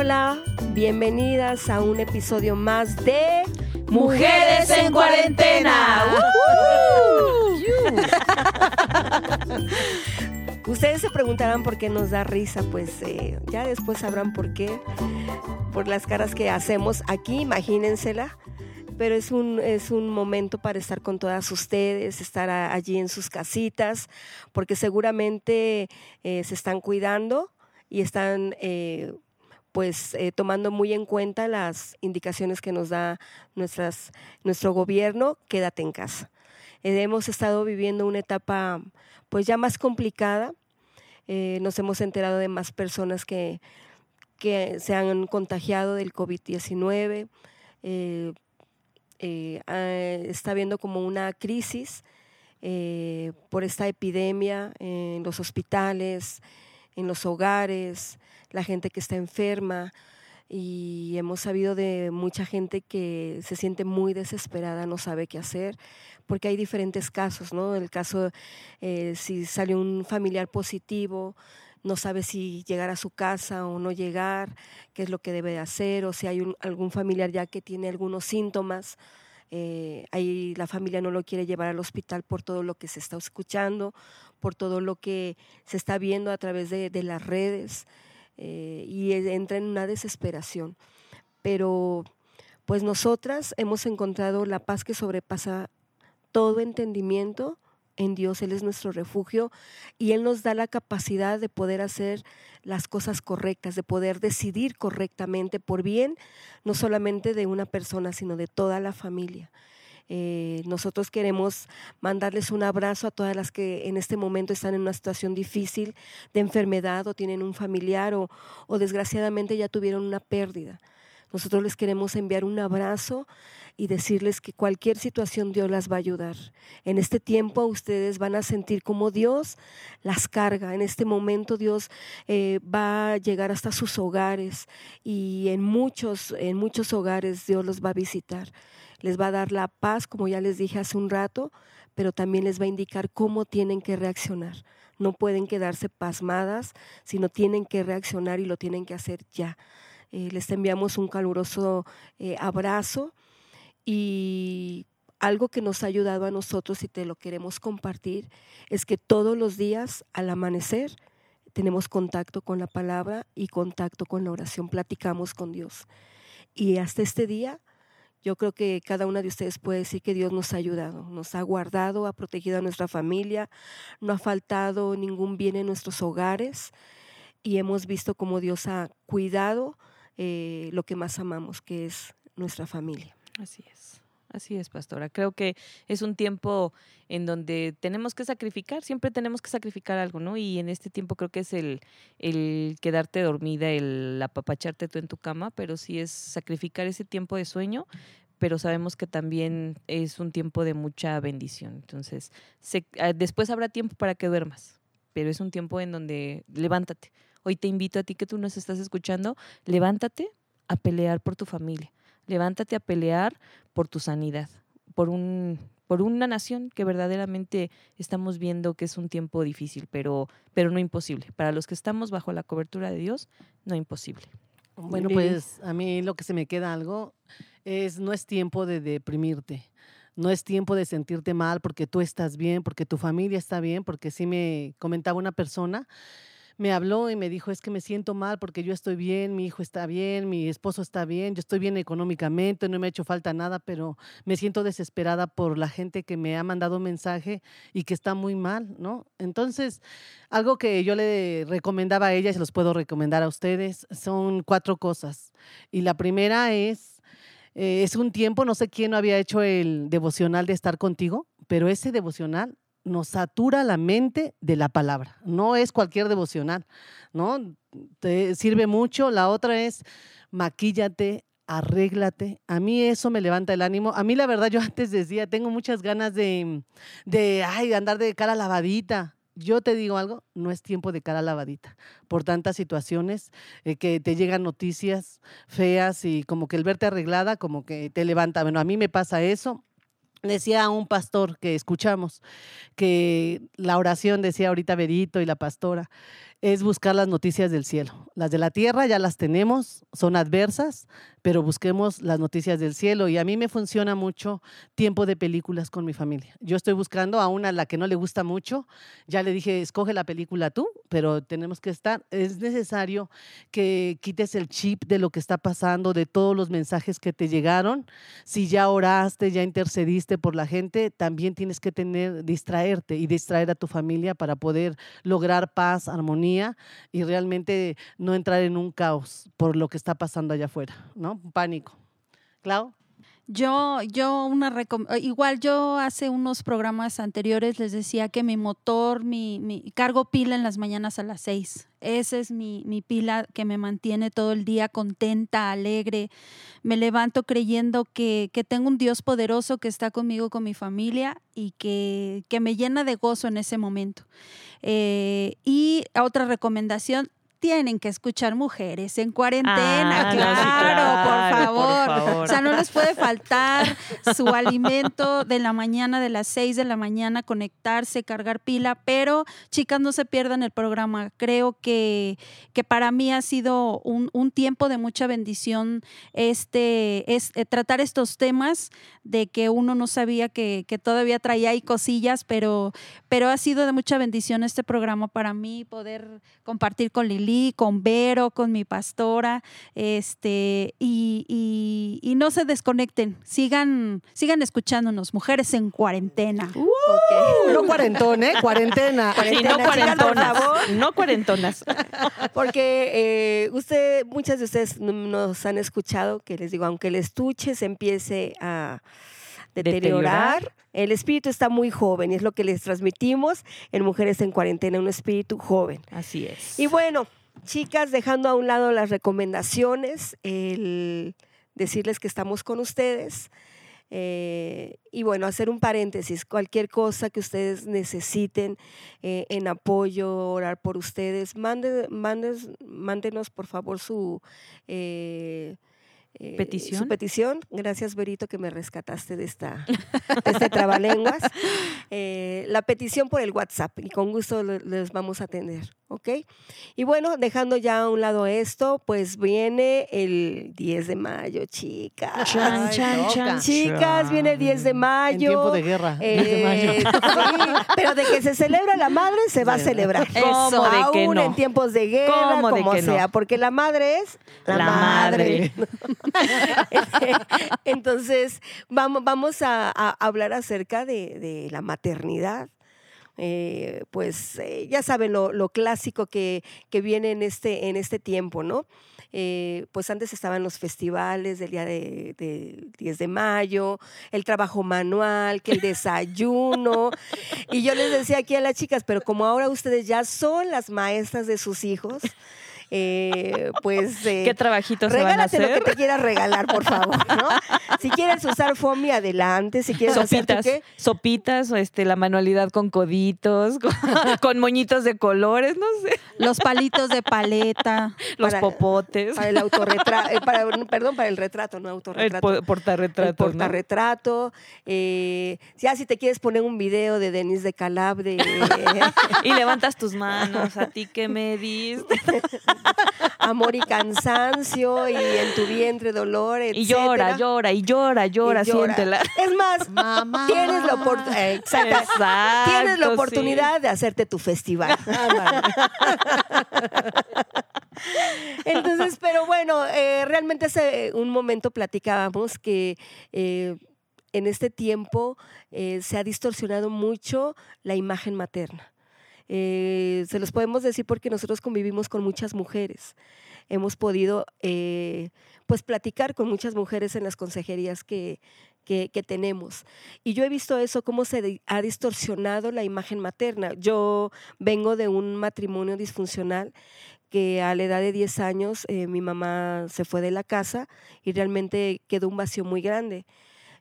Hola, bienvenidas a un episodio más de Mujeres en Cuarentena. Ustedes se preguntarán por qué nos da risa, pues eh, ya después sabrán por qué, por las caras que hacemos aquí, imagínensela. Pero es un, es un momento para estar con todas ustedes, estar allí en sus casitas, porque seguramente eh, se están cuidando y están eh, pues eh, tomando muy en cuenta las indicaciones que nos da nuestro gobierno, quédate en casa. Eh, hemos estado viviendo una etapa pues ya más complicada, eh, nos hemos enterado de más personas que, que se han contagiado del COVID-19, está habiendo como una crisis por esta epidemia en los hospitales, en los hogares, la gente que está enferma y hemos sabido de mucha gente que se siente muy desesperada, no sabe qué hacer, porque hay diferentes casos, ¿no? El caso, eh, si sale un familiar positivo, no sabe si llegar a su casa o no llegar, qué es lo que debe hacer, o si hay algún familiar ya que tiene algunos síntomas, eh, ahí la familia no lo quiere llevar al hospital por todo lo que se está escuchando, por todo lo que se está viendo a través de, de las redes. Eh, y entra en una desesperación. Pero pues nosotras hemos encontrado la paz que sobrepasa todo entendimiento en Dios, Él es nuestro refugio y Él nos da la capacidad de poder hacer las cosas correctas, de poder decidir correctamente por bien, no solamente de una persona, sino de toda la familia. Eh, nosotros queremos mandarles un abrazo a todas las que en este momento están en una situación difícil de enfermedad o tienen un familiar o, o desgraciadamente ya tuvieron una pérdida. Nosotros les queremos enviar un abrazo y decirles que cualquier situación Dios las va a ayudar. En este tiempo ustedes van a sentir como Dios las carga. En este momento Dios eh, va a llegar hasta sus hogares y en muchos, en muchos hogares Dios los va a visitar les va a dar la paz, como ya les dije hace un rato, pero también les va a indicar cómo tienen que reaccionar. No pueden quedarse pasmadas, sino tienen que reaccionar y lo tienen que hacer ya. Eh, les enviamos un caluroso eh, abrazo y algo que nos ha ayudado a nosotros y te lo queremos compartir es que todos los días al amanecer tenemos contacto con la palabra y contacto con la oración, platicamos con Dios. Y hasta este día yo creo que cada una de ustedes puede decir que Dios nos ha ayudado, nos ha guardado, ha protegido a nuestra familia, no ha faltado ningún bien en nuestros hogares y hemos visto cómo Dios ha cuidado eh, lo que más amamos, que es nuestra familia. Así es. Así es, pastora. Creo que es un tiempo en donde tenemos que sacrificar, siempre tenemos que sacrificar algo, ¿no? Y en este tiempo creo que es el, quedarte dormida, el apapacharte tú en tu cama, pero sí es sacrificar ese tiempo de sueño, pero sabemos que también es un tiempo de mucha bendición. Entonces, ah, después habrá tiempo para que duermas, pero es un tiempo en donde levántate. Hoy te invito a ti que tú nos estás escuchando, levántate a pelear por tu familia levántate a pelear por tu sanidad, por un por una nación que verdaderamente estamos viendo que es un tiempo difícil, pero pero no imposible. Para los que estamos bajo la cobertura de Dios, no imposible. Bueno, pues a mí lo que se me queda algo es no es tiempo de deprimirte. No es tiempo de sentirte mal porque tú estás bien, porque tu familia está bien, porque sí me comentaba una persona me habló y me dijo, es que me siento mal porque yo estoy bien, mi hijo está bien, mi esposo está bien, yo estoy bien económicamente, no me ha hecho falta nada, pero me siento desesperada por la gente que me ha mandado mensaje y que está muy mal, ¿no? Entonces, algo que yo le recomendaba a ella y se los puedo recomendar a ustedes son cuatro cosas. Y la primera es, eh, es un tiempo, no sé quién no había hecho el devocional de estar contigo, pero ese devocional nos satura la mente de la palabra. No es cualquier devocional, ¿no? Te sirve mucho. La otra es maquíllate, arréglate. A mí eso me levanta el ánimo. A mí la verdad yo antes decía, tengo muchas ganas de, de ay, andar de cara lavadita. Yo te digo algo, no es tiempo de cara lavadita. Por tantas situaciones eh, que te llegan noticias feas y como que el verte arreglada como que te levanta. Bueno, a mí me pasa eso Decía un pastor que escuchamos que la oración, decía ahorita Berito y la pastora, es buscar las noticias del cielo. Las de la tierra ya las tenemos, son adversas, pero busquemos las noticias del cielo. Y a mí me funciona mucho tiempo de películas con mi familia. Yo estoy buscando a una a la que no le gusta mucho. Ya le dije, escoge la película tú, pero tenemos que estar. Es necesario que quites el chip de lo que está pasando, de todos los mensajes que te llegaron. Si ya oraste, ya intercediste por la gente, también tienes que tener, distraerte y distraer a tu familia para poder lograr paz, armonía y realmente no entrar en un caos por lo que está pasando allá afuera, ¿no? Pánico. Clau. Yo, yo una eh, igual yo hace unos programas anteriores les decía que mi motor, mi, mi cargo pila en las mañanas a las seis. Esa es mi, mi, pila que me mantiene todo el día contenta, alegre. Me levanto creyendo que, que, tengo un Dios poderoso que está conmigo, con mi familia y que, que me llena de gozo en ese momento. Eh, y otra recomendación, tienen que escuchar mujeres en cuarentena, Ah, no, sí, claro, por, favor. O sea, no les puede faltar su alimento de la mañana, de las 6 de la mañana, conectarse, cargar pila, pero chicas, no se pierdan el programa. Creo que, que para mí ha sido un, un tiempo de mucha bendición este, es, eh, tratar estos temas de que uno no sabía que, que todavía traía ahí cosillas, pero, pero ha sido de mucha bendición este programa para mí, poder compartir con Lili, con Vero, con mi pastora, este, y, y- y no se desconecten, sigan, sigan escuchándonos, mujeres en cuarentena. No cuarentón, ¿eh? Cuarentena. Sí, no por cuarentonas. favor. No cuarentonas. Porque eh, usted, muchas de ustedes nos han escuchado que les digo, aunque el estuche se empiece a deteriorar, Deteriorar. el espíritu está muy joven y es lo que les transmitimos en Mujeres en Cuarentena, un espíritu joven. Así es. Y bueno, chicas, dejando a un lado las recomendaciones, el decirles que estamos con ustedes. eh, y bueno, hacer un paréntesis, cualquier cosa que ustedes necesiten eh, en apoyo, orar por ustedes, mande, mandes- mándenos por favor su eh, eh, ¿Petición? Su petición. Gracias, Berito, que me rescataste de, esta, de este trabalenguas. Eh, la petición por el WhatsApp y con gusto le- les vamos a atender. ¿Ok? Y bueno, dejando ya a un lado esto, pues viene el 10 de mayo, chicas. Chan, Ay, chan, toca. chan, Chicas, viene el 10 de mayo. En tiempo de guerra. 10 de mayo. Eh, sí, pero de que se celebra la madre, se va a celebrar. ¿Cómo de que Aún no? en tiempos de guerra, ¿Cómo de como que no? sea, porque la madre es la, La madre. madre. Entonces, vamos, vamos a, a hablar acerca de, de la maternidad. Eh, pues eh, ya saben lo, lo clásico que, que viene en este, en este tiempo, ¿no? Eh, pues antes estaban los festivales del día de, del 10 de mayo, el trabajo manual, que el desayuno. y yo les decía aquí a las chicas, pero como ahora ustedes ya son las maestras de sus hijos, eh, pues... eh, ¿Qué trabajitos se van a Regálate lo hacer? que te quieras regalar, por favor, ¿no? Si quieres usar FOMI, adelante. Si quieres hacer Sopitas, qué, sopitas, o este, la manualidad con coditos, con, con moñitos de colores, no sé, Los palitos de paleta. los Para- popotes, para el autorretrato, para, perdón, para el retrato, no el autorretrato. el portarretratos, ¿no? portarretrato. eh, ya si te quieres poner un video de Denise de Calab de Y levantas tus manos, a ti que me diste. amor y cansancio y en tu vientre dolor, Y llora, llora, y llora, llora, Y llora. siéntela. Es más, Mamá. tienes la oportunidad, Exacto, tienes la sí. oportunidad de hacerte tu festival. Entonces, pero bueno, eh, realmente hace un momento platicábamos que eh, en este tiempo eh, se ha distorsionado mucho la imagen materna. Eh, se los podemos decir porque nosotros convivimos con muchas mujeres. Hemos podido eh, pues platicar con muchas mujeres en las consejerías que, que, tenemos. Y yo he visto eso, cómo se ha distorsionado la imagen materna. Yo vengo de un matrimonio disfuncional que a la edad de 10 años eh, mi mamá se fue de la casa y realmente quedó un vacío muy grande.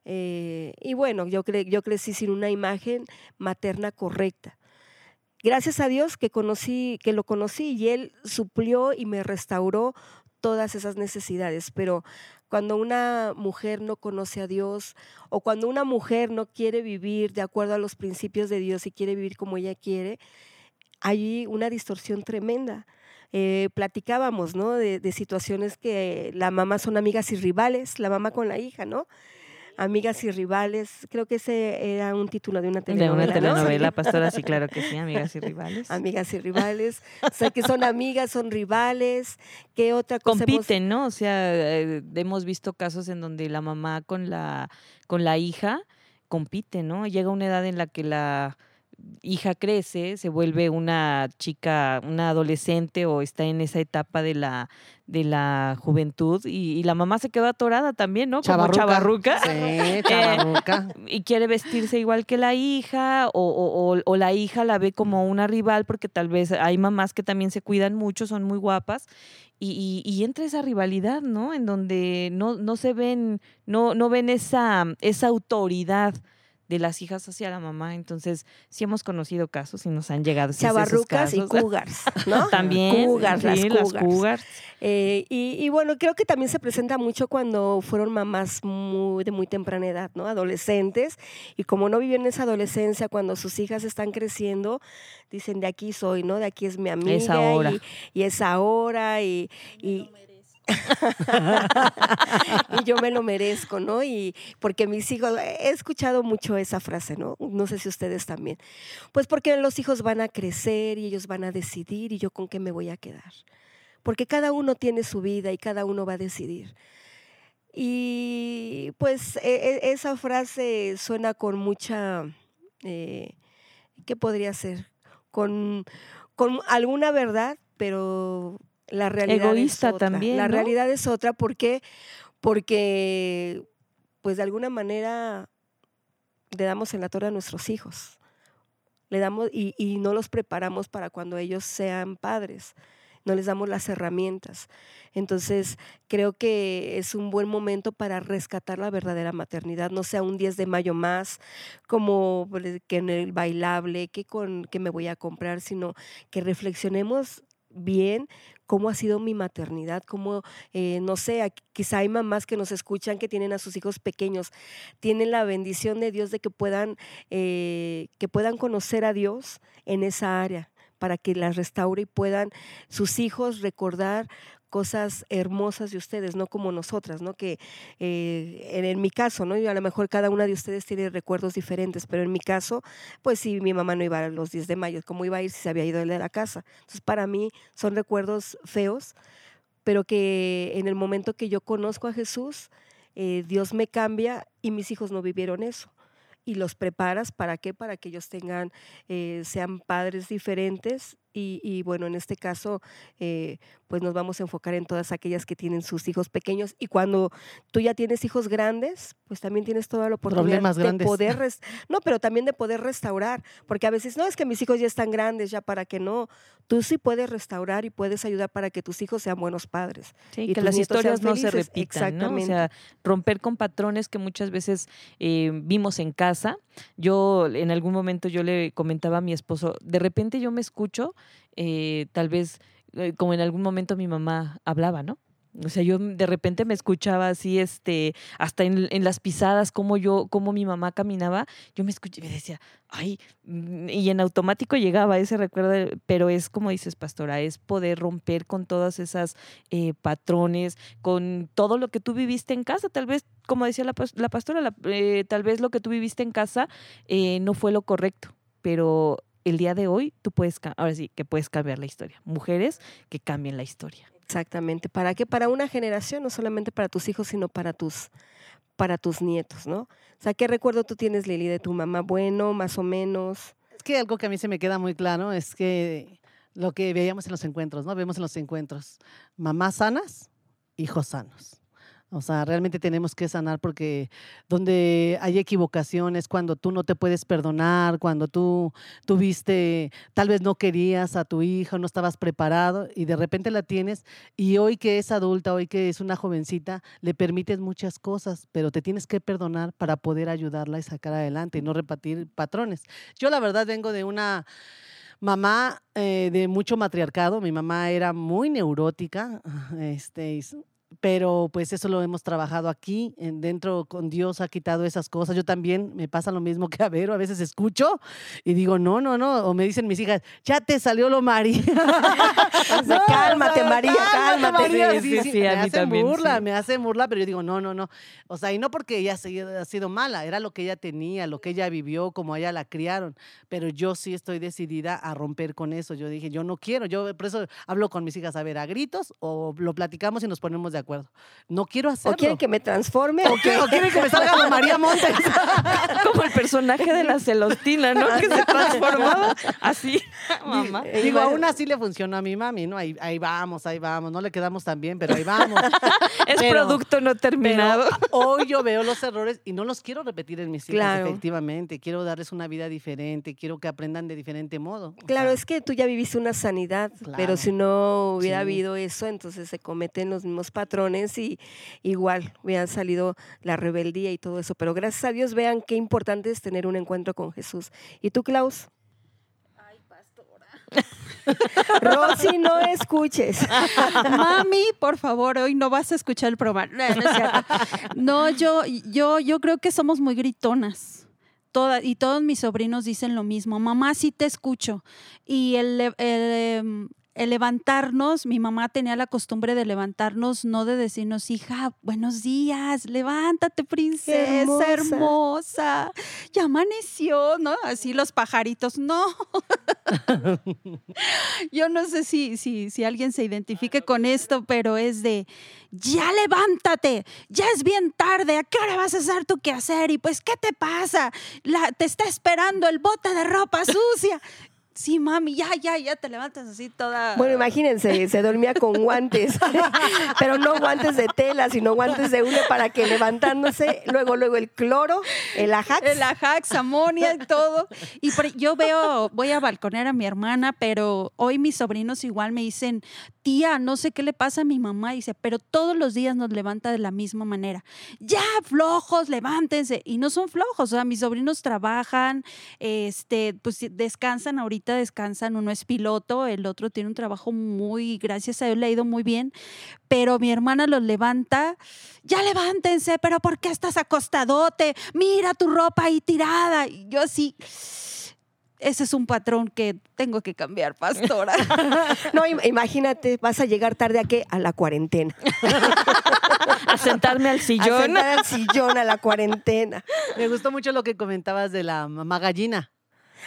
Y bueno, yo, yo crecí sin una imagen materna correcta. Gracias a Dios que conocí, que lo conocí y él suplió y me restauró todas esas necesidades. Pero cuando una mujer no conoce a Dios o cuando una mujer no quiere vivir de acuerdo a los principios de Dios y quiere vivir como ella quiere, hay una distorsión tremenda. Eh, platicábamos, ¿no? De, de situaciones que la mamá son amigas y rivales, la mamá con la hija, ¿no? Amigas y rivales, creo que ese era un título de una De telenovela. una ¿no? telenovela, pastora, sí, claro que sí, amigas y rivales. Amigas y rivales, o sea, que son amigas, son rivales, ¿qué otra cosa hemos- compiten, ¿no? O sea, eh, hemos visto casos en donde la mamá con la con la hija compite, ¿no? Llega una edad en la que la hija crece, se vuelve una chica, una adolescente o está en esa etapa de la de la juventud y, y la mamá se quedó atorada también, ¿no? Como chavarruca. Sí, chavarruca. y quiere vestirse igual que la hija o, o- o- o la hija la ve como una rival porque tal vez hay mamás que también se cuidan mucho, son muy guapas y, y- y entra esa rivalidad, ¿no? En donde no, no se ven, no, no ven esa, esa autoridad de las hijas hacia la mamá. Entonces, sí hemos conocido casos y nos han llegado esos chavarrucas y cougars, ¿no? También, Cougars, las sí, las cougars. Eh, y, y bueno, creo que también se presenta mucho cuando fueron mamás muy, de muy temprana edad, ¿no? Adolescentes. Y como no vivieron esa adolescencia, cuando sus hijas están creciendo, dicen, de aquí soy, ¿no? De aquí es mi amiga. Es ahora. Y, y es ahora. Y, y, y yo me lo merezco, ¿no? Y porque mis hijos, he escuchado mucho esa frase, ¿no? No sé si ustedes también. Pues porque los hijos van a crecer y ellos van a decidir y yo con qué me voy a quedar. Porque cada uno tiene su vida y cada uno va a decidir. Y pues e- e- esa frase suena con mucha, eh, ¿qué podría ser? Con, con alguna verdad, pero la realidad Egoísta es otra. también, La ¿no? realidad es otra, ¿por qué? Porque pues de alguna manera le damos en la torre a nuestros hijos. Le damos y, y no los preparamos para cuando ellos sean padres. No les damos las herramientas. Entonces, creo que es un buen momento para rescatar la verdadera maternidad. No sea un 10 de mayo más, como pues, que en el bailable, que con que me voy a comprar, sino que reflexionemos bien cómo ha sido mi maternidad, cómo, eh, no sé, quizá hay mamás que nos escuchan que tienen a sus hijos pequeños, tienen la bendición de Dios de que puedan, eh, que puedan conocer a Dios en esa área para que las restaure y puedan sus hijos recordar cosas hermosas de ustedes, no como nosotras, ¿no? Que eh, en, mi caso, ¿no? Y a lo mejor cada una de ustedes tiene recuerdos diferentes, pero en mi caso, pues sí, mi mamá no iba a los 10 de mayo, ¿cómo iba a ir si se había ido de la casa? Entonces, para mí son recuerdos feos, pero que en el momento que yo conozco a Jesús, eh, Dios me cambia y mis hijos no vivieron eso. Y los preparas para qué? Para que ellos tengan, eh, sean padres diferentes. Y, bueno, en este caso, pues nos vamos a enfocar en todas aquellas que tienen sus hijos pequeños. Y cuando tú ya tienes hijos grandes, pues también tienes toda la oportunidad de grandes. poder, no, pero también de poder restaurar. Porque a veces, no, es que mis hijos ya están grandes, ya para que no. Tú sí puedes restaurar y puedes ayudar para que tus hijos sean buenos padres. Sí, y que las historias no se repitan, ¿no? O Exactamente. sea, romper con patrones que muchas veces eh, vimos en casa. Yo en algún momento yo le comentaba a mi esposo, de repente yo me escucho, eh, tal vez eh, como en algún momento mi mamá hablaba, ¿no? O sea, yo de repente me escuchaba así, este, hasta en, las pisadas, como yo, como mi mamá caminaba, yo me escuché y me decía, ay, mm, y en automático llegaba ese recuerdo, pero es como dices, pastora, es poder romper con todas esas eh, patrones, con todo lo que tú viviste en casa. Tal vez, como decía la, pas- la pastora, eh, tal vez lo que tú viviste en casa no fue lo correcto, pero el día de hoy tú puedes, ahora sí, que puedes cambiar la historia. Mujeres que cambien la historia. Exactamente. ¿Para qué? Para una generación, no solamente para tus hijos, sino para tus, para tus nietos, ¿no? O sea, ¿qué recuerdo tú tienes, Lili, de tu mamá? Bueno, más o menos. Es que algo que a mí se me queda muy claro es que lo que veíamos en los encuentros, ¿no? Vemos en los encuentros mamás sanas, hijos sanos. O sea, realmente tenemos que sanar porque donde hay equivocaciones, cuando tú no te puedes perdonar, cuando tú tuviste, tal vez no querías a tu hija, no estabas preparado y de repente la tienes y hoy que es adulta, hoy que es una jovencita, le permites muchas cosas, pero te tienes que perdonar para poder ayudarla y sacar adelante y no repetir patrones. Yo la verdad vengo de una mamá eh, de mucho matriarcado. Mi mamá era muy neurótica, este, pero pues eso lo hemos trabajado aquí, en- dentro con Dios ha quitado esas cosas. Yo también me pasa lo mismo que a Vero, a veces escucho y digo, no, no, no, o me dicen mis hijas, ya te salió lo María. sea, cálmate, María, cálmate. María. Sí, Sí, sí, sí, me hacen también, burla, me hacen burla, pero yo digo, no, no, no. O sea, y no porque ella ha sido mala, era lo que ella tenía, lo que ella vivió, como ella la criaron, pero yo sí estoy decidida a romper con eso. Yo dije, yo no quiero, yo por eso hablo con mis hijas, a ver, a gritos o lo platicamos y nos ponemos de acuerdo. No quiero hacerlo. ¿O quieren que me transforme? ¿O quieren que me salga la María Montes? Como el personaje de la Celostina, ¿no? Que se transformaba así, mamá. Eh, Digo, aún así le funcionó a mi mami, ¿no? Ahí, ahí vamos, ahí vamos. No le quedamos tan bien, pero ahí vamos. Es Pero- producto no terminado. hoy yo veo los errores y no los quiero repetir en mis hijas, Claro. efectivamente. Quiero darles una vida diferente, quiero que aprendan de diferente modo. O Claro, sea, es que tú ya viviste una sanidad, Claro. pero si no hubiera Sí. habido eso, entonces se cometen los mismos patrones y igual hubiera salido la rebeldía y todo eso. Pero gracias a Dios vean qué importante es tener un encuentro con Jesús. ¿Y tú, Klaus? Ay, pastora. Rosy, no escuches. Mami, por favor, hoy no vas a escuchar el programa. No, no es cierto. No, yo, yo, yo creo que somos muy gritonas. Toda- y todos mis sobrinos dicen lo mismo. Mamá, sí te escucho. Y el, el, em, el levantarnos, mi mamá tenía la costumbre de levantarnos, no de decirnos, hija, buenos días, levántate, princesa, hermosa. hermosa. Ya amaneció, ¿no? Así los pajaritos, no. Yo no sé si, si, si alguien se identifique con esto, pero es de, ya levántate, ya es bien tarde, ¿a qué hora vas a hacer tu quehacer? Y pues, ¿qué te pasa? La, te está esperando el bote de ropa sucia. Sí, mami, ya, ya, ya te levantas así toda... Bueno, imagínense, se dormía con guantes, pero no guantes de tela, sino guantes de hule para que levantándose, luego, luego el cloro, el ajax. El ajax, amonia y todo. Y yo veo, voy a balconear a mi hermana, pero hoy mis sobrinos igual me dicen, tía, no sé qué le pasa a mi mamá. Dice, pero todos los días nos levanta de la misma manera. Ya, flojos, levántense. Y no son flojos, o sea, mis sobrinos trabajan, este, pues descansan, ahorita descansan, uno es piloto, el otro tiene un trabajo muy, gracias a Dios, le ha ido muy bien, pero mi hermana los levanta, ya levántense, pero ¿por qué estás acostadote? Mira tu ropa ahí tirada. Y yo así, ese es un patrón que tengo que cambiar, pastora. No, im- imagínate, vas a llegar tarde a qué? A la cuarentena. A sentarme al A sillón. sentar al sillón a la cuarentena. Me gustó mucho lo que comentabas de la mamá gallina.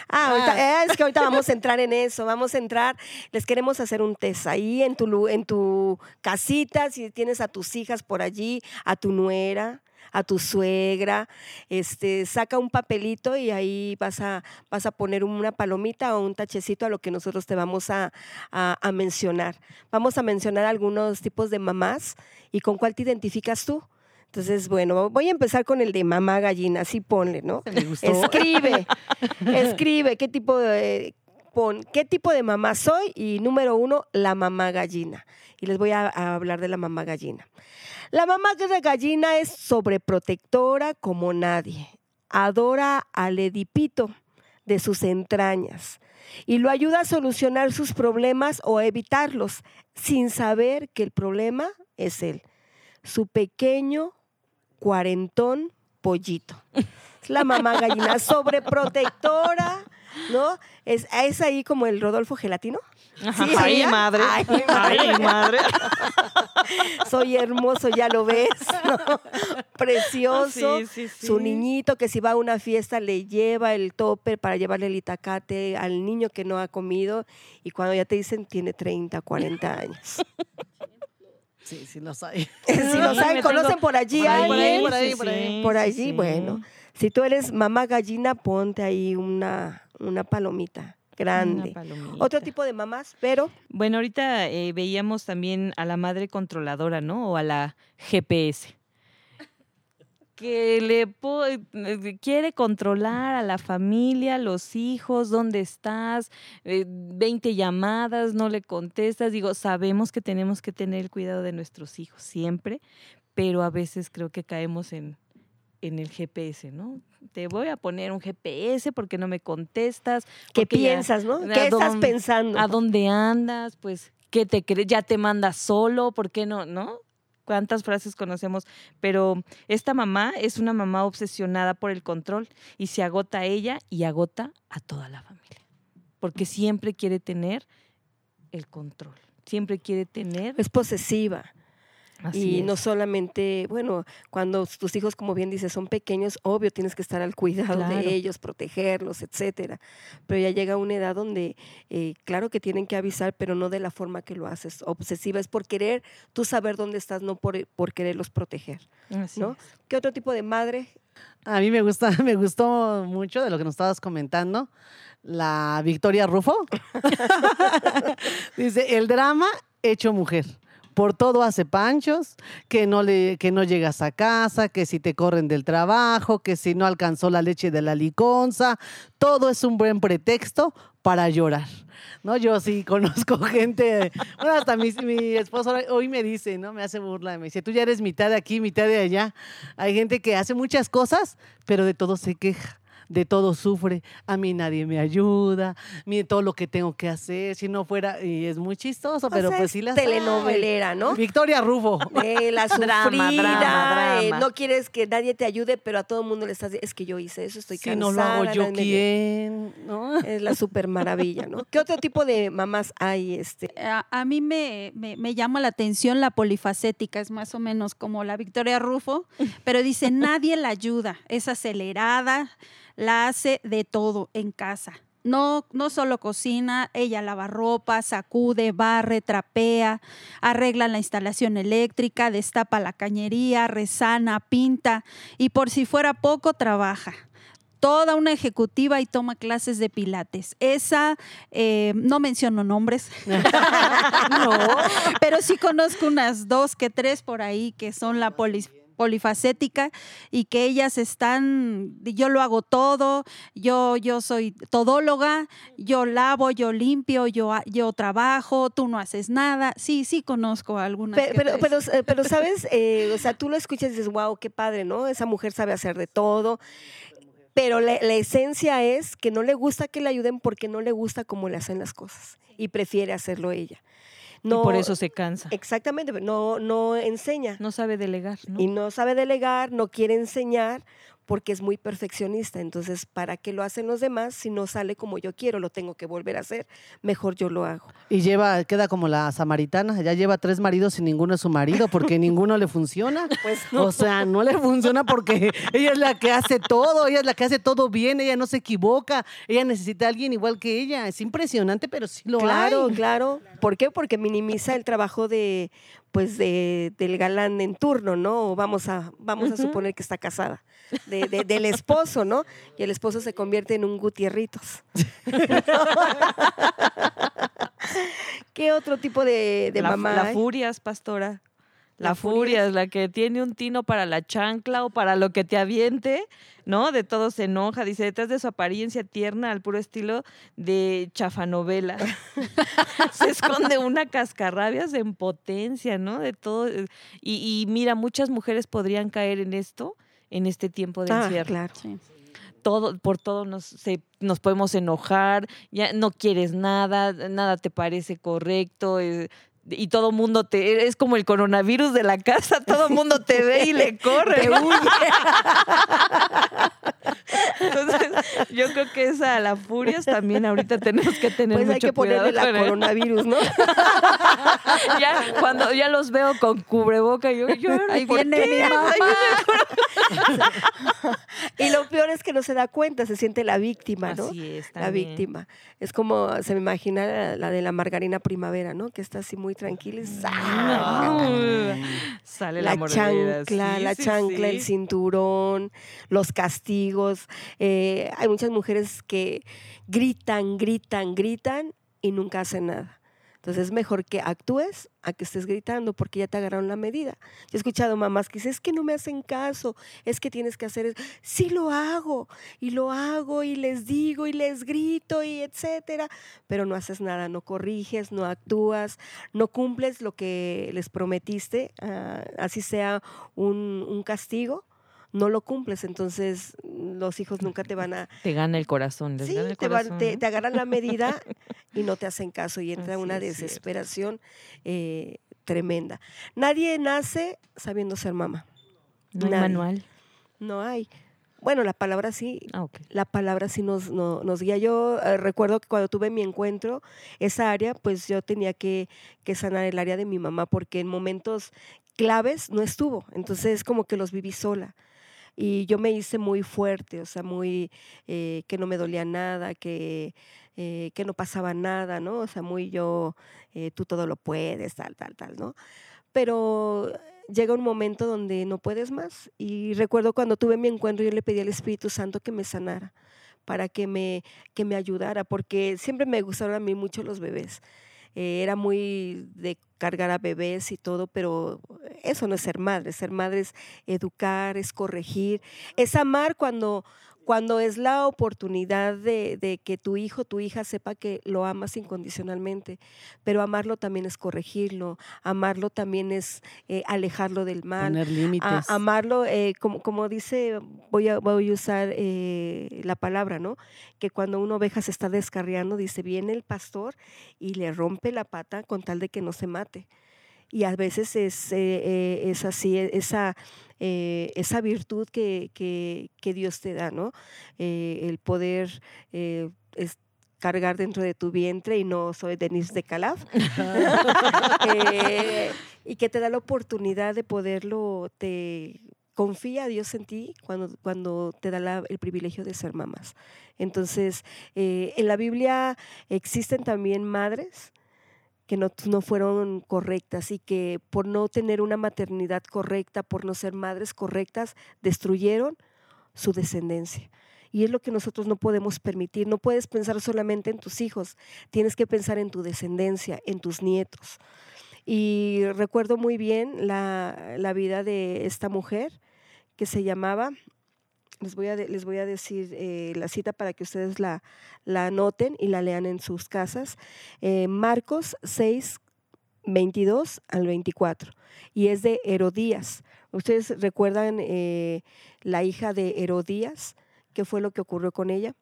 Ah, ahorita- eh, es que ahorita vamos a entrar en eso, vamos a entrar, les queremos hacer un test ahí en tu, en tu casita, si tienes a tus hijas por allí, a tu nuera, a tu suegra, este, saca un papelito y ahí vas a, vas a poner una palomita o un tachecito a lo que nosotros te vamos a, a- a mencionar. Vamos a mencionar algunos tipos de mamás y con cuál te identificas tú. Entonces, bueno, voy a empezar con el de mamá gallina, así ponle, ¿no? Me gustó. Escribe, escribe qué tipo de pon qué tipo de mamá soy y número uno, la mamá gallina. Y les voy a, a hablar de la mamá gallina. La mamá de gallina es sobreprotectora como nadie. Adora al edipito de sus entrañas y lo ayuda a solucionar sus problemas o a evitarlos sin saber que el problema es él, su pequeño cuarentón pollito. Es la mamá gallina sobreprotectora, ¿no? Es, es ahí como el Rodolfo Gelatino. Ajá. Sí, Ay, ella. madre. Ay, madre. Ay, madre. Soy hermoso, ya lo ves, ¿no? Precioso. Sí, sí, sí. Su niñito que si va a una fiesta le lleva el topper para llevarle el itacate al niño que no ha comido y cuando ya te dicen tiene 30, 40 años. Sí, sí los hay. si lo Sí, saben, me conocen tengo- por allí Por ahí, por ahí, por ahí, Sí, por ahí. sí, Por sí, allí, sí. bueno. Si tú eres mamá gallina, ponte ahí una, una palomita grande. Una palomita. Otro tipo de mamás, pero Bueno, ahorita eh, veíamos también a la madre controladora, ¿no? O a la GPS. Que le po- eh, quiere controlar a la familia, los hijos, dónde estás, eh, 20 llamadas, no le contestas. Digo, sabemos que tenemos que tener el cuidado de nuestros hijos siempre, pero a veces creo que caemos en, en el GPS, ¿no? Te voy a poner un GPS porque no me contestas. ¿qué ya- piensas, no? ¿a ¿Qué estás dónde- pensando? ¿A dónde andas? Pues, ¿qué te crees? ¿Ya te mandas solo? ¿Por qué no? ¿No? Cuántas frases conocemos, pero esta mamá es una mamá obsesionada por el control y se agota a ella y agota a toda la familia, porque siempre quiere tener el control, siempre quiere tener... Es posesiva. Así y no solamente, bueno, cuando tus hijos, como bien dices, son pequeños, obvio tienes que estar al cuidado Claro. de ellos, protegerlos, etcétera. Pero ya llega una edad donde, eh, claro que tienen que avisar, pero no de la forma que lo haces. Obsesiva es por querer tú saber dónde estás, no por, por quererlos proteger. Así ¿no? es. ¿Qué otro tipo de madre? A mí me gusta, me gustó mucho de lo que nos estabas comentando. La Victoria Rufo. Dice, el drama hecho mujer. Por todo hace panchos, que no, le, que no llegas a casa, que si te corren del trabajo, que si no alcanzó la leche de la liconza. Todo es un buen pretexto para llorar. ¿no? Yo sí conozco gente, bueno, hasta mi, mi esposo hoy me dice, ¿no? Me hace burla, me dice, tú ya eres mitad de aquí, mitad de allá. Hay gente que hace muchas cosas, pero de todo se queja. De todo sufre, a mí nadie me ayuda, mire todo lo que tengo que hacer, si no fuera, y es muy chistoso, O pero sea, pues es sí las hay. telenovelera, ¿no? Victoria Rufo. Eh, la Drama, sufrida, drama, eh, drama. no quieres que nadie te ayude, pero a todo el mundo le estás diciendo, es que yo hice eso, estoy Si cansada. no lo hago yo, ¿quién? ¿No? Es la super maravilla, ¿no? ¿Qué otro tipo de mamás hay? Este? A, a mí me, me- me llama la atención la polifacética, es más o menos como la Victoria Rufo, pero dice, nadie la ayuda, es acelerada, la hace de todo en casa. No, no solo cocina, ella lava ropa, sacude, barre, trapea, arregla la instalación eléctrica, destapa la cañería, resana, pinta y por si fuera poco, trabaja toda una ejecutiva y toma clases de pilates. Esa, eh, no menciono nombres, No. pero sí conozco unas dos que tres por ahí que son la polis- polifacética y que ellas están, yo lo hago todo, yo, yo soy todóloga, yo lavo, yo limpio, yo, yo trabajo, tú no haces nada. Sí, sí conozco algunas. Pero, pero, eh, pero, ¿sabes? Eh, o sea, tú lo escuchas y dices, wow, qué padre, ¿no? Esa mujer sabe hacer de todo. Pero la, la esencia es que no le gusta que le ayuden porque no le gusta cómo le hacen las cosas y prefiere hacerlo ella. No, y por eso se cansa. Exactamente, no, no enseña. No sabe delegar, ¿no? y no sabe delegar, no quiere enseñar porque es muy perfeccionista. Entonces, ¿para qué lo hacen los demás si no sale como yo quiero? Lo tengo que volver a hacer. Mejor yo lo hago. Y lleva, queda como la samaritana, ya lleva tres maridos y ninguno es su marido porque ninguno le funciona. Pues O sea, no le funciona porque ella es la que hace todo, ella es la que hace todo bien, ella no se equivoca, ella necesita a alguien igual que ella. Es impresionante, pero sí lo claro, hay. claro. ¿Por qué? Porque minimiza el trabajo de, pues, de, del galán en turno, ¿no? O Vamos a, vamos a suponer que está casada. De- de- del esposo, ¿no? Y el esposo se convierte en un Gutierritos. ¿Qué otro tipo de, la, mamá? la hay? furias, pastora. La, La furia furias. es la que tiene un tino para la chancla o para lo que te aviente, ¿no? De todo se enoja. Dice, detrás de su apariencia tierna, al puro estilo de chafanovela, se esconde una cascarrabias en potencia, ¿no? De todo. eh, Y, y mira, muchas mujeres podrían caer en esto, en este tiempo de Ah, encierro claro. Sí. todo, por todo nos, se- nos podemos enojar, ya no quieres nada, nada te parece correcto. eh, y todo mundo te, es como el coronavirus de la casa, todo mundo te ve y le corre. Te ¿no? huye. Entonces, yo creo que esa, la furias también ahorita tenemos que tener Pues mucho hay que cuidado ponerle la coronavirus, ¿no? Ya, cuando ya los veo con cubreboca, yo, yo Ahí ¿por viene qué? mi mamá. Y lo peor es que no se da cuenta, se siente la víctima, ¿no? Así es, la víctima. Es como se me imagina la, la de la margarina primavera, ¿no? Que está así muy tranquila y. Ah, Sale la, la chancla, sí, la sí, chancla, el cinturón, los castigos. Eh, hay muchas mujeres que gritan, gritan, gritan y nunca hacen nada. Entonces es mejor que actúes a que estés gritando porque ya te agarraron la medida. Yo he escuchado mamás que dicen, es que no me hacen caso, es que tienes que hacer eso. Sí lo hago, y lo hago, y les digo, y les grito, y etcétera, pero no haces nada, no corriges, no actúas, no cumples lo que les prometiste, ah, así sea un, un castigo, no lo cumples, entonces los hijos nunca te van a... Te gana el corazón, les Sí, gana el te, corazón. ¿no? te agarran la medida y no te hacen caso y entra Así una es desesperación eh, tremenda. Nadie nace sabiendo ser mamá. No hay Nadie. manual. No hay. Bueno, la palabra sí, Ah, la palabra sí nos, no- nos guía. Yo eh, recuerdo que cuando tuve mi encuentro, esa área, pues yo tenía que, que sanar el área de mi mamá porque en momentos claves no estuvo. Entonces como que los viví sola. Y yo me hice muy fuerte, o sea, muy eh, que no me dolía nada, que, eh, que no pasaba nada, ¿no? O sea, muy yo, eh, tú todo lo puedes, tal, tal, tal, ¿no? Pero llega un momento donde no puedes más. Y recuerdo cuando tuve mi encuentro, yo le pedí al Espíritu Santo que me sanara, para que me, que me ayudara, porque siempre me gustaron a mí mucho los bebés. Eh, era muy de cargar a bebés y todo, pero eso no es ser madre. Ser madre es educar, es corregir, es amar cuando, cuando es la oportunidad de, de que tu hijo, tu hija sepa que lo amas incondicionalmente, pero amarlo también es corregirlo, amarlo también es eh, alejarlo del mal, Poner a- límites. amarlo, eh, como, como dice, voy a, voy a usar eh, la palabra, ¿no? Que cuando una oveja se está descarriando, dice, viene el pastor y le rompe la pata con tal de que no se mate. Y a veces es, eh, eh, es así, eh, esa, eh, esa virtud que, que- que Dios te da, ¿no? El poder es cargar dentro de tu vientre y no soy Denise de Calaf. Eh, y que te da la oportunidad de poderlo, te confía Dios en ti cuando, cuando te da la- el privilegio de ser mamás. Entonces, eh, en la Biblia existen también madres que no, fueron correctas y que por no tener una maternidad correcta, por no ser madres correctas, destruyeron su descendencia. Y es lo que nosotros no podemos permitir. No puedes pensar solamente en tus hijos, tienes que pensar en tu descendencia, en tus nietos. Y recuerdo muy bien la, la vida de esta mujer que se llamaba, les voy a, de- les voy a decir eh, la cita para que ustedes la, la anoten y la lean en sus casas. Eh, Marcos 6, 22 al 24. Y es de Herodías. ¿Ustedes recuerdan eh, la hija de Herodías? ¿Qué fue lo que ocurrió con ella?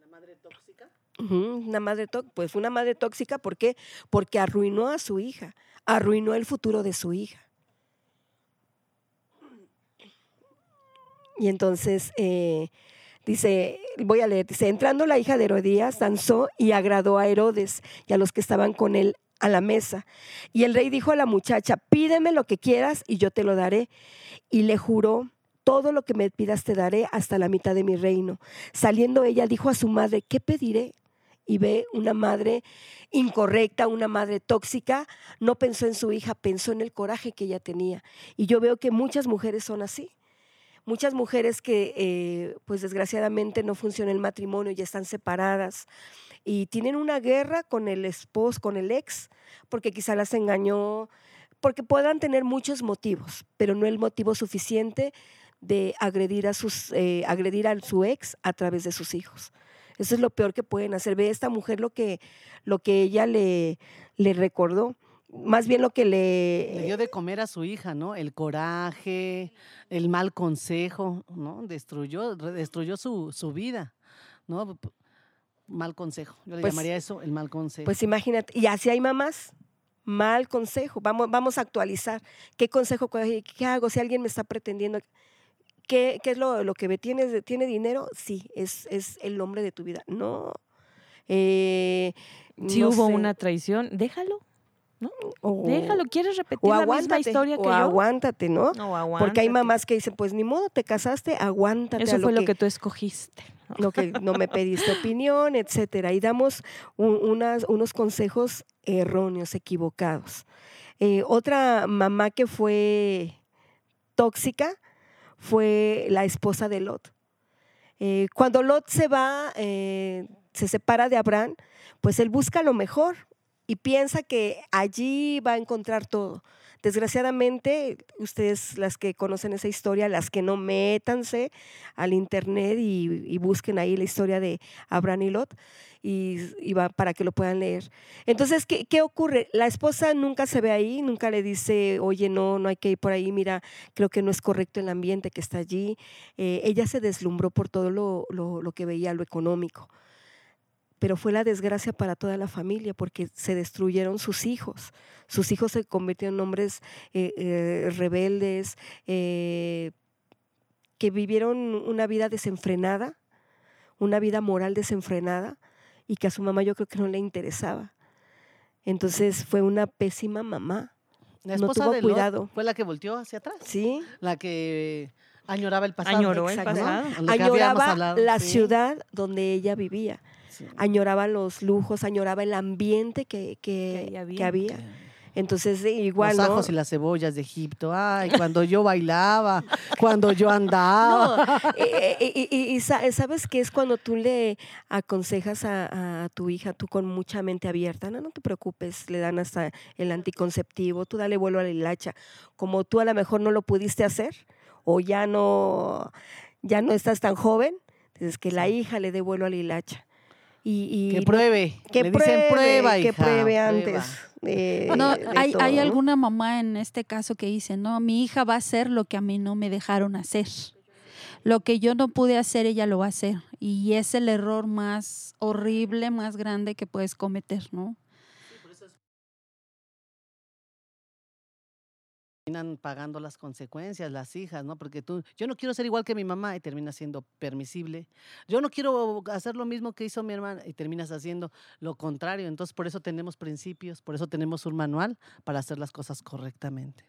La madre tóxica. Una madre tóxica, pues una madre tóxica, ¿por qué? Porque arruinó a su hija, arruinó el futuro de su hija. Y entonces eh, dice, voy a leer, dice, entrando la hija de Herodías, danzó y agradó a Herodes y a los que estaban con él a la mesa. Y el rey dijo a la muchacha, pídeme lo que quieras y yo te lo daré. Y le juró, todo lo que me pidas te daré hasta la mitad de mi reino. Saliendo ella dijo a su madre, ¿qué pediré? Y ve una madre incorrecta, una madre tóxica, no pensó en su hija, pensó en el coraje que ella tenía. Y yo veo que muchas mujeres son así. Muchas mujeres que, eh, pues desgraciadamente, no funciona el matrimonio, ya están separadas y tienen una guerra con el esposo, con el ex, porque quizá las engañó, porque puedan tener muchos motivos, pero no el motivo suficiente de agredir a, sus, eh, agredir a su ex a través de sus hijos. Eso es lo peor que pueden hacer. Ve esta mujer lo que, lo que ella le, le recordó, más bien lo que le... Le dio de comer a su hija, ¿no? El coraje, el mal consejo, ¿no? Destruyó, destruyó su, su vida, ¿no? Mal consejo. Yo le Pues- llamaría eso el mal consejo. Pues imagínate, y así hay mamás, mal consejo, vamos, vamos a actualizar. ¿Qué consejo, qué qué hago si alguien me está pretendiendo? ¿Qué, qué es lo, lo que ve? ¿Tienes, ¿Tiene dinero? Sí, es, es el nombre de tu vida. No. Eh, Si no hubo sé, una traición, déjalo. O- Déjalo. ¿Quieres repetir O la misma historia o que yo? aguántate, ¿no? No, Porque hay mamás que dicen, pues ni modo, te casaste, aguántate. a Eso fue lo que tú escogiste. ¿no? lo que no me pediste opinión, etcétera. Y damos un- unas, unos consejos erróneos, equivocados. Eh, otra mamá que fue tóxica fue la esposa de Lot. Eh, cuando Lot se va, eh, se separa de Abraham, pues él busca lo mejor y piensa que allí va a encontrar todo. Desgraciadamente, ustedes las que conocen esa historia, las que no métanse al internet y, busquen ahí la historia de Abraham y Lot y, para que lo puedan leer. Entonces, ¿qué, ocurre? La esposa nunca se ve ahí, nunca le dice, oye, no, no hay que ir por ahí, mira, creo que no es correcto el ambiente que está allí. Eh, ella se deslumbró por todo lo que veía, lo económico. Pero fue la desgracia para toda la familia porque se destruyeron sus hijos. Sus hijos se convirtieron en hombres eh, eh, rebeldes, eh, que vivieron una vida desenfrenada, una vida moral desenfrenada y que a su mamá yo creo que no le interesaba. Entonces fue una pésima mamá. La no esposa tuvo de cuidado. fue la que volteó hacia atrás. Sí, La que añoraba el pasado. Añoró el pasado. Añoraba la sí. ciudad donde ella vivía, Sí. añoraba los lujos, añoraba el ambiente que, que- Que ahí que había. había. Entonces, igual, Los ¿no? ajos y las cebollas de Egipto. Ay, cuando yo bailaba, cuando yo andaba. No, y, y- y sa- sabes que es cuando tú le aconsejas a, a tu hija, tú con mucha mente abierta, no, no te preocupes, le dan hasta el anticonceptivo, tú dale vuelo a la hilacha, como tú a lo mejor no lo pudiste hacer o ya no, ya no estás tan joven, entonces que la hija le dé vuelo a la hilacha. Y, y Que pruebe. que Le pruebe, dicen prueba, que hija, pruebe prueba". antes. de- No, de hay, hay alguna mamá en este caso que dice, no, mi hija va a hacer lo que a mí no me dejaron hacer. Lo que yo no pude hacer, ella lo va a hacer. Y es el error más horrible, más grande que puedes cometer, ¿no? Terminan pagando las consecuencias, las hijas, ¿no? Porque tú, yo no quiero ser igual que mi mamá y terminas siendo permisible. Yo no quiero hacer lo mismo que hizo mi hermana y terminas haciendo lo contrario. Entonces, por eso tenemos principios, por eso tenemos un manual para hacer las cosas correctamente.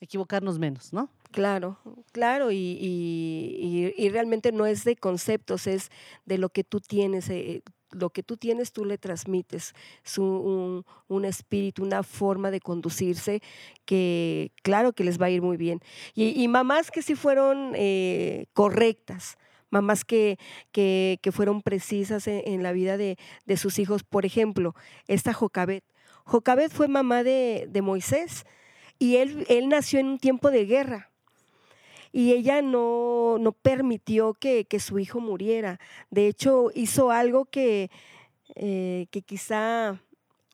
Equivocarnos menos, ¿no? Claro, claro, y, realmente no es de conceptos, es de lo que tú tienes. eh, lo que tú tienes, tú le transmites. Es un, un- espíritu, una forma de conducirse que, claro, que les va a ir muy bien. Y, mamás que sí fueron eh, correctas, mamás que, que, que fueron precisas en, en la vida de, de sus hijos. Por ejemplo, esta Jocabet. Jocabet fue mamá de, de Moisés y él, él nació en un tiempo de guerra. Y ella no, no permitió que, que su hijo muriera. De hecho, hizo algo que, eh, que quizá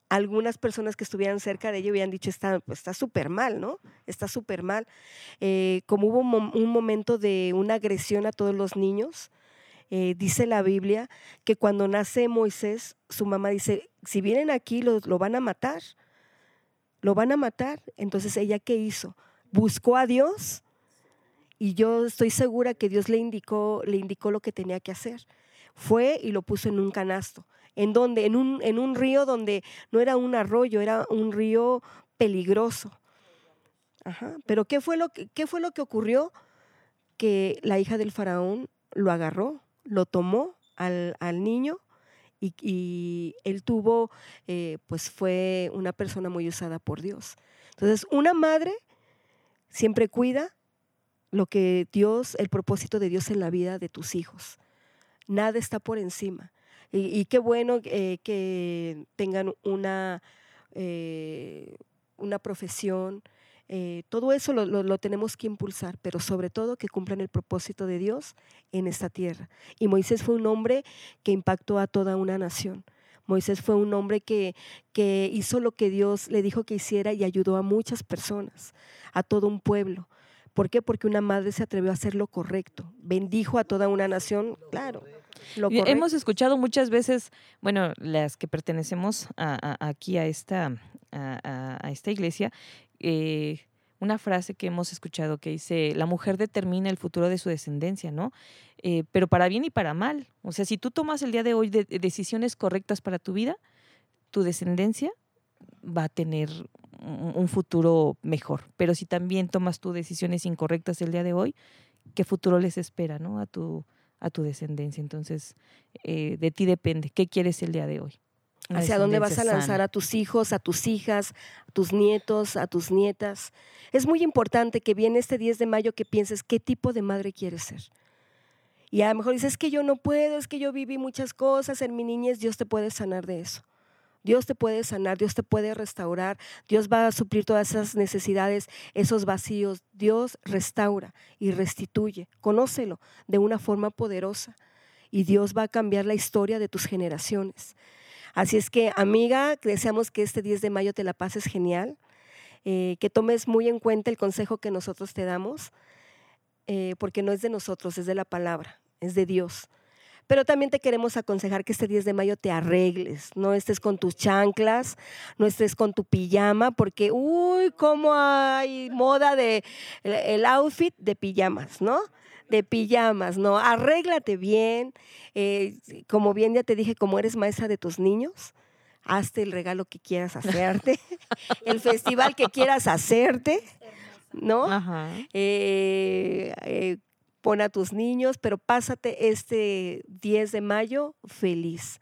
algunas personas que estuvieran cerca de ella hubieran dicho, está pues, súper mal, ¿no? Está súper mal. Eh, como hubo un momento de una agresión a todos los niños, eh, dice la Biblia que cuando nace Moisés, su mamá dice, si vienen aquí, lo, lo van a matar. Lo van a matar. Entonces, ¿ella qué hizo? Buscó a Dios y yo estoy segura que Dios le indicó, le indicó lo que tenía que hacer. Fue y lo puso en un canasto. ¿En donde En un, en un río donde no era un arroyo, era un río peligroso. Ajá. Pero ¿qué fue, lo que, ¿qué fue lo que ocurrió? Que la hija del faraón lo agarró, lo tomó al, al niño y, y él tuvo, eh, pues fue una persona muy usada por Dios. Entonces, una madre siempre cuida lo que Dios, el propósito de Dios en la vida de tus hijos. Nada está por encima. Y, qué bueno eh, que tengan una, eh, una profesión. eh, todo eso lo, lo- lo tenemos que impulsar, pero sobre todo que cumplan el propósito de Dios en esta tierra. Y Moisés fue un hombre que impactó a toda una nación. Moisés fue un hombre que, que hizo lo que Dios le dijo que hiciera y ayudó a muchas personas, a todo un pueblo. ¿Por qué? Porque una madre se atrevió a hacer lo correcto. Bendijo a toda una nación, claro. Lo. Hemos escuchado muchas veces, bueno, las que pertenecemos a- a- aquí a esta, a, a- a esta iglesia, eh, una frase que hemos escuchado que dice, la mujer determina el futuro de su descendencia, ¿no? Eh, pero para bien y para mal. O sea, si tú tomas el día de hoy de- de decisiones correctas para tu vida, tu descendencia va a tener un futuro mejor. Pero si también tomas tú decisiones incorrectas el día de hoy, ¿qué futuro les espera, ¿no? A tu, a tu descendencia. Entonces, eh, de ti depende. ¿Qué quieres el día de hoy? Una ¿Hacia dónde vas a lanzar sana. a tus hijos, a tus hijas, a tus nietos, a tus nietas? Es muy importante que viene este 10 de mayo que pienses qué tipo de madre quieres ser. Y a lo mejor dices, es que yo no puedo, es que yo viví muchas cosas en mi niñez, Dios te puede sanar de eso. Dios te puede sanar, Dios te puede restaurar, Dios va a suplir todas esas necesidades, esos vacíos. Dios restaura y restituye. Conócelo de una forma poderosa y Dios va a cambiar la historia de tus generaciones. Así es que, amiga, deseamos que este 10 de mayo te la pases genial, eh, que tomes muy en cuenta el consejo que nosotros te damos, eh, porque no es de nosotros, es de la palabra, es de Dios. Pero también te queremos aconsejar que este 10 de mayo te arregles, no estés con tus chanclas, no estés con tu pijama, porque, uy, cómo hay moda de el outfit de pijamas, ¿no? de pijamas, no, arréglate bien, eh, como bien ya te dije, como eres maestra de tus niños, hazte el regalo que quieras hacerte, el festival que quieras hacerte, ¿no? Eh, eh, pon a tus niños, pero pásate este 10 de mayo feliz,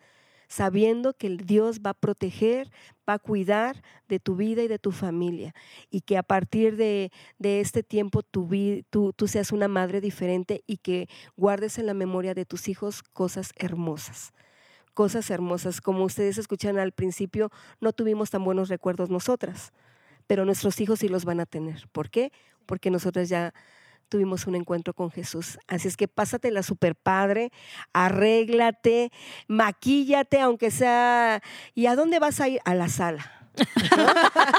sabiendo que el Dios va a proteger, va a cuidar de tu vida y de tu familia, y que a partir de, este tiempo tú, tú seas una madre diferente y que guardes en la memoria de tus hijos cosas hermosas cosas hermosas. Como ustedes escuchan al principio, no tuvimos tan buenos recuerdos nosotras, pero nuestros hijos sí los van a tener. ¿Por qué? Porque nosotras ya tuvimos un encuentro con Jesús. Así es que pásatela super padre, arréglate, maquíllate, aunque sea. ¿Y a dónde vas a ir? A la sala.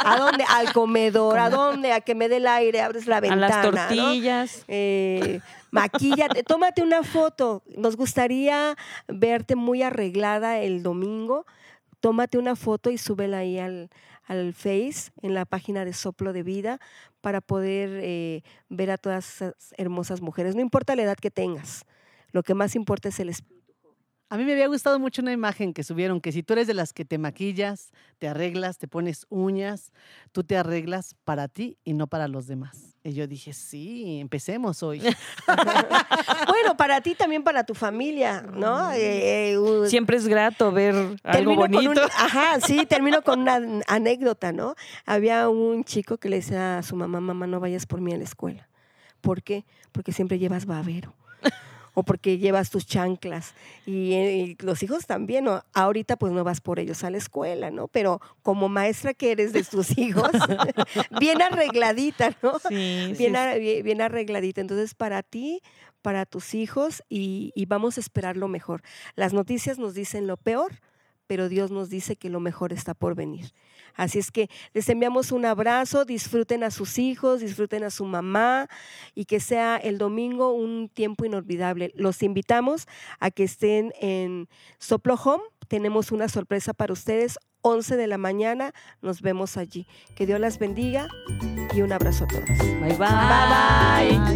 ¿A dónde? Al comedor. ¿A dónde? A que me dé el aire, abres la ventana. A las tortillas. Eh, maquíllate, tómate una foto. Nos gustaría verte muy arreglada el domingo. Tómate una foto y súbela ahí al, al Face, en la página de Soplo de Vida, para poder eh, ver a todas esas hermosas mujeres. No importa la edad que tengas, lo que más importa es el espíritu. A mí me había gustado mucho una imagen que subieron, que si tú eres de las que te maquillas, te arreglas, te pones uñas, tú te arreglas para ti y no para los demás. Y yo dije, sí, empecemos hoy. bueno, para ti también, para tu familia, ¿no? Eh, eh, Siempre es grato ver algo bonito. ajá, sí, termino con una anécdota, ¿no? Había un chico que le decía a su mamá, mamá, no vayas por mí a la escuela. ¿Por qué? Porque siempre llevas babero o porque llevas tus chanclas. Y, los hijos también, ¿no? Ahorita pues no vas por ellos a la escuela, ¿no? Pero como maestra que eres de tus hijos, bien arregladita, ¿no? Sí, bien, bien arregladita. Entonces, para ti, para tus hijos, y, y vamos a esperar lo mejor. Las noticias nos dicen lo peor, pero Dios nos dice que lo mejor está por venir. Así es que les enviamos un abrazo, disfruten a sus hijos, disfruten a su mamá y que sea el domingo un tiempo inolvidable. Los invitamos a que estén en Soplo Home. Tenemos una sorpresa para ustedes. 11 de la mañana nos vemos allí. Que Dios las bendiga y un abrazo a todos. bye. bye, bye.